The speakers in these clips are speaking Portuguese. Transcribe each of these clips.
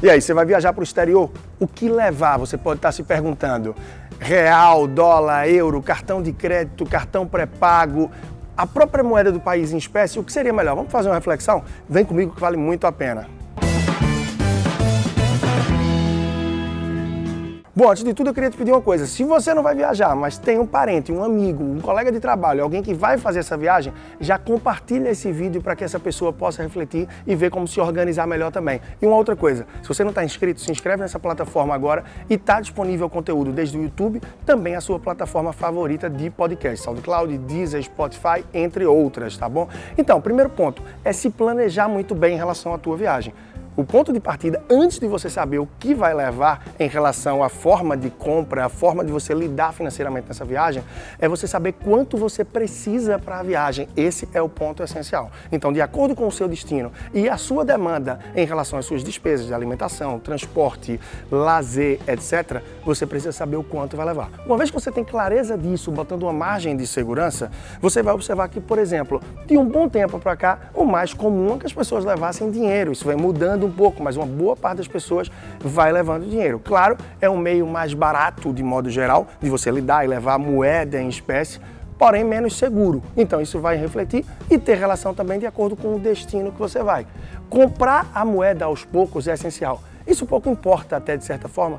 E aí, você vai viajar para o exterior? O que levar? Você pode estar se perguntando. Real, dólar, euro, cartão de crédito, cartão pré-pago, a própria moeda do país em espécie, o que seria melhor? Vamos fazer uma reflexão? Vem comigo que vale muito a pena. Bom, antes de tudo eu queria te pedir uma coisa. Se você não vai viajar, mas tem um parente, um amigo, um colega de trabalho, alguém que vai fazer essa viagem, já compartilha esse vídeo para que essa pessoa possa refletir e ver como se organizar melhor também. E uma outra coisa, se você não está inscrito, se inscreve nessa plataforma agora e está disponível conteúdo desde o YouTube, também a sua plataforma favorita de podcast, SoundCloud, Deezer, Spotify, entre outras, tá bom? Então, primeiro ponto é se planejar muito bem em relação à tua viagem. O ponto de partida, antes de você saber o que vai levar em relação à forma de compra, a forma de você lidar financeiramente nessa viagem, é você saber quanto você precisa para a viagem. Esse é o ponto essencial. Então, de acordo com o seu destino e a sua demanda em relação às suas despesas de alimentação, transporte, lazer, etc., você precisa saber o quanto vai levar. Uma vez que você tem clareza disso, botando uma margem de segurança, você vai observar que, por exemplo, de um bom tempo para cá, o mais comum é que as pessoas levassem dinheiro. Isso vai mudando um pouco, mas uma boa parte das pessoas vai levando dinheiro. Claro, é um meio mais barato, de modo geral, de você lidar e levar moeda em espécie, porém menos seguro. Então isso vai refletir e ter relação também de acordo com o destino que você vai. Comprar a moeda aos poucos é essencial. Isso pouco importa até de certa forma,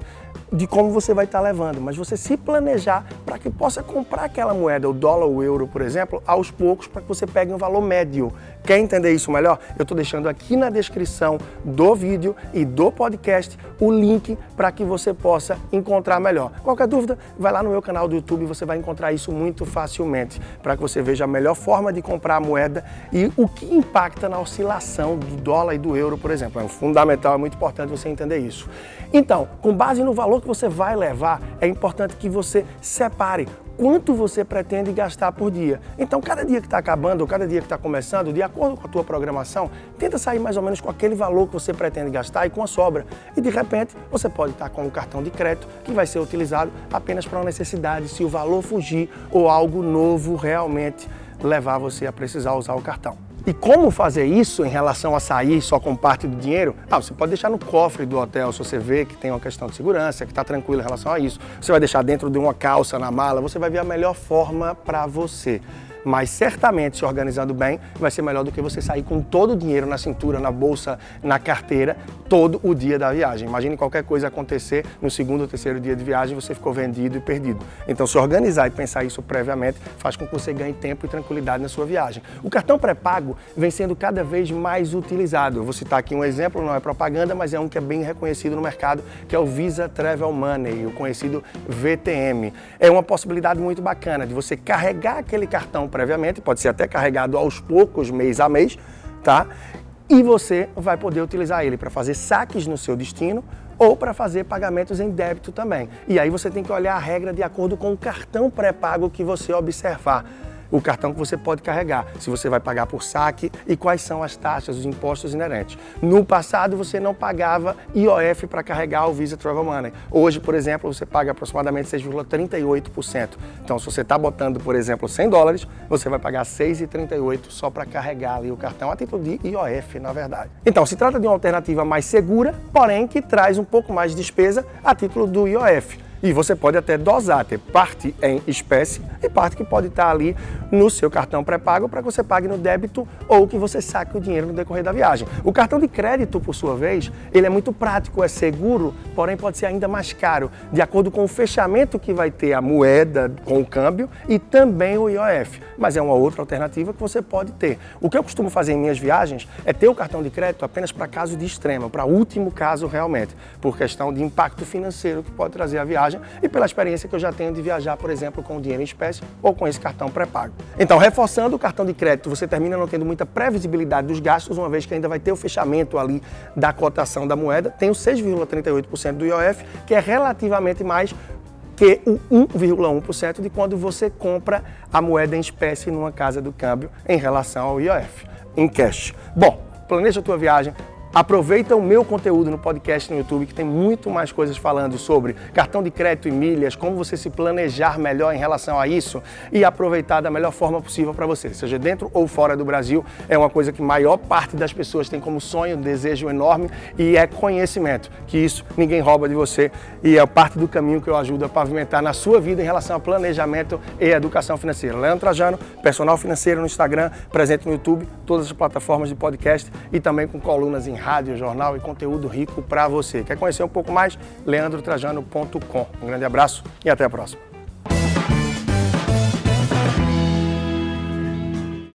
de como você vai estar levando, mas você se planejar para que possa comprar aquela moeda, o dólar, o euro, por exemplo, aos poucos, para que você pegue um valor médio. Quer entender isso melhor? Eu estou deixando aqui na descrição do vídeo e do podcast o link para que você possa encontrar melhor. Qualquer dúvida, vai lá no meu canal do YouTube você vai encontrar isso muito facilmente, para que você veja a melhor forma de comprar a moeda e o que impacta na oscilação do dólar e do euro, por exemplo. É fundamental, é muito importante você entender isso. Então, com base no valor que você vai levar, é importante que você separe quanto você pretende gastar por dia. Então, cada dia que está acabando ou cada dia que está começando, de acordo com a tua programação, tenta sair mais ou menos com aquele valor que você pretende gastar e com a sobra. E de repente, você pode estar com um cartão de crédito que vai ser utilizado apenas para uma necessidade, se o valor fugir ou algo novo realmente levar você a precisar usar o cartão. E como fazer isso em relação a sair só com parte do dinheiro? Ah, você pode deixar no cofre do hotel se você vê que tem uma questão de segurança, que está tranquilo em relação a isso. Você vai deixar dentro de uma calça na mala, você vai ver a melhor forma para você mas certamente se organizando bem vai ser melhor do que você sair com todo o dinheiro na cintura, na bolsa, na carteira, todo o dia da viagem. Imagine qualquer coisa acontecer no segundo ou terceiro dia de viagem você ficou vendido e perdido. Então, se organizar e pensar isso previamente faz com que você ganhe tempo e tranquilidade na sua viagem. O cartão pré-pago vem sendo cada vez mais utilizado. Eu vou citar aqui um exemplo, não é propaganda, mas é um que é bem reconhecido no mercado, que é o Visa Travel Money, o conhecido VTM. É uma possibilidade muito bacana de você carregar aquele cartão previamente, pode ser até carregado aos poucos, mês a mês, tá? E você vai poder utilizar ele para fazer saques no seu destino ou para fazer pagamentos em débito também. E aí você tem que olhar a regra de acordo com o cartão pré-pago que você observar o cartão que você pode carregar, se você vai pagar por saque e quais são as taxas, os impostos inerentes. No passado, você não pagava IOF para carregar o Visa Travel Money. Hoje, por exemplo, você paga aproximadamente 6,38%. Então, se você está botando, por exemplo, 100 dólares, você vai pagar 6,38 só para carregar ali o cartão, a título de IOF, na verdade. Então, se trata de uma alternativa mais segura, porém que traz um pouco mais de despesa a título do IOF. E você pode até dosar, ter parte em espécie e parte que pode estar ali no seu cartão pré-pago para que você pague no débito ou que você saque o dinheiro no decorrer da viagem. O cartão de crédito, por sua vez, ele é muito prático, é seguro, porém pode ser ainda mais caro, de acordo com o fechamento que vai ter a moeda com o câmbio e também o IOF. Mas é uma outra alternativa que você pode ter. O que eu costumo fazer em minhas viagens é ter o cartão de crédito apenas para caso de extremo, para último caso realmente, por questão de impacto financeiro que pode trazer a viagem viagem e pela experiência que eu já tenho de viajar, por exemplo, com dinheiro em espécie ou com esse cartão pré-pago. Então, reforçando o cartão de crédito, você termina não tendo muita previsibilidade dos gastos, uma vez que ainda vai ter o fechamento ali da cotação da moeda, tem o 6,38% do IOF, que é relativamente mais que o 1,1% de quando você compra a moeda em espécie numa casa do câmbio em relação ao IOF, em cash. Bom, planeja a tua viagem, Aproveita o meu conteúdo no podcast no YouTube, que tem muito mais coisas falando sobre cartão de crédito e milhas, como você se planejar melhor em relação a isso e aproveitar da melhor forma possível para você, seja dentro ou fora do Brasil. É uma coisa que maior parte das pessoas tem como sonho, desejo enorme e é conhecimento, que isso ninguém rouba de você e é parte do caminho que eu ajudo a pavimentar na sua vida em relação a planejamento e educação financeira. Leandro Trajano, personal financeiro no Instagram, presente no YouTube, todas as plataformas de podcast e também com colunas em rádio, jornal e conteúdo rico para você. Quer conhecer um pouco mais? leandrotrajano.com. Um grande abraço e até a próxima.